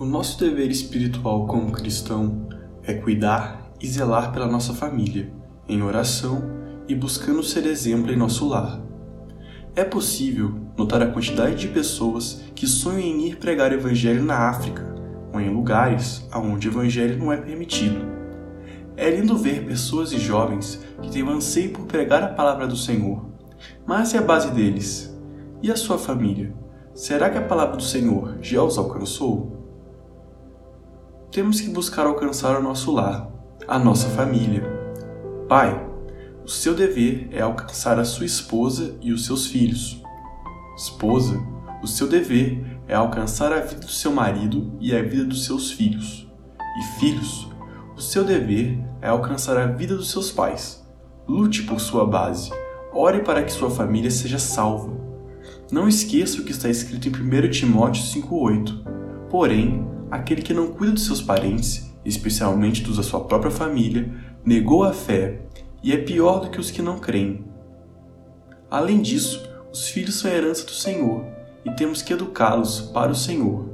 O nosso dever espiritual como cristão é cuidar e zelar pela nossa família, em oração e buscando ser exemplo em nosso lar. É possível notar a quantidade de pessoas que sonham em ir pregar o Evangelho na África ou em lugares onde o Evangelho não é permitido. É lindo ver pessoas e jovens que têm o anseio por pregar a palavra do Senhor. Mas e a base deles? E a sua família? Será que a palavra do Senhor já os alcançou? Temos que buscar alcançar o nosso lar, a nossa família. Pai, o seu dever é alcançar a sua esposa e os seus filhos. Esposa, o seu dever é alcançar a vida do seu marido e a vida dos seus filhos. E filhos, o seu dever é alcançar a vida dos seus pais. Lute por sua base. Ore para que sua família seja salva. Não esqueça o que está escrito em 1 Timóteo 5,8. Porém, aquele que não cuida dos seus parentes, especialmente dos da sua própria família, negou a fé e é pior do que os que não creem. Além disso, os filhos são herança do Senhor e temos que educá-los para o Senhor.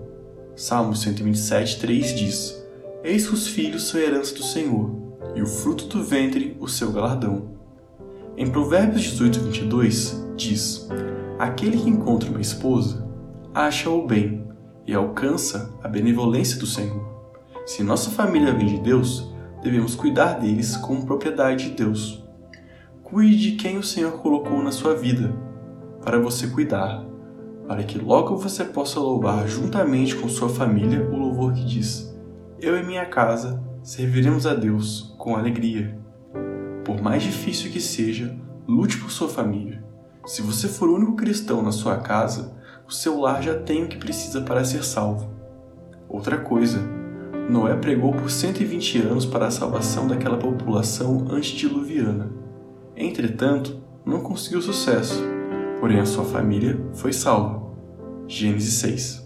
Salmo 127, 3 diz: Eis que os filhos são herança do Senhor, e o fruto do ventre o seu galardão. Em Provérbios 18, 22, diz: Aquele que encontra uma esposa acha o bem e alcança a benevolência do Senhor. Se nossa família vem de Deus, devemos cuidar deles como propriedade de Deus. Cuide de quem o Senhor colocou na sua vida, para você cuidar, para que logo você possa louvar juntamente com sua família o louvor que diz: Eu e minha casa serviremos a Deus com alegria. Por mais difícil que seja, lute por sua família. Se você for o único cristão na sua casa, o seu lar já tem o que precisa para ser salvo. Outra coisa, Noé pregou por 120 anos para a salvação daquela população antediluviana. Entretanto, não conseguiu sucesso, porém a sua família foi salva. Gênesis 6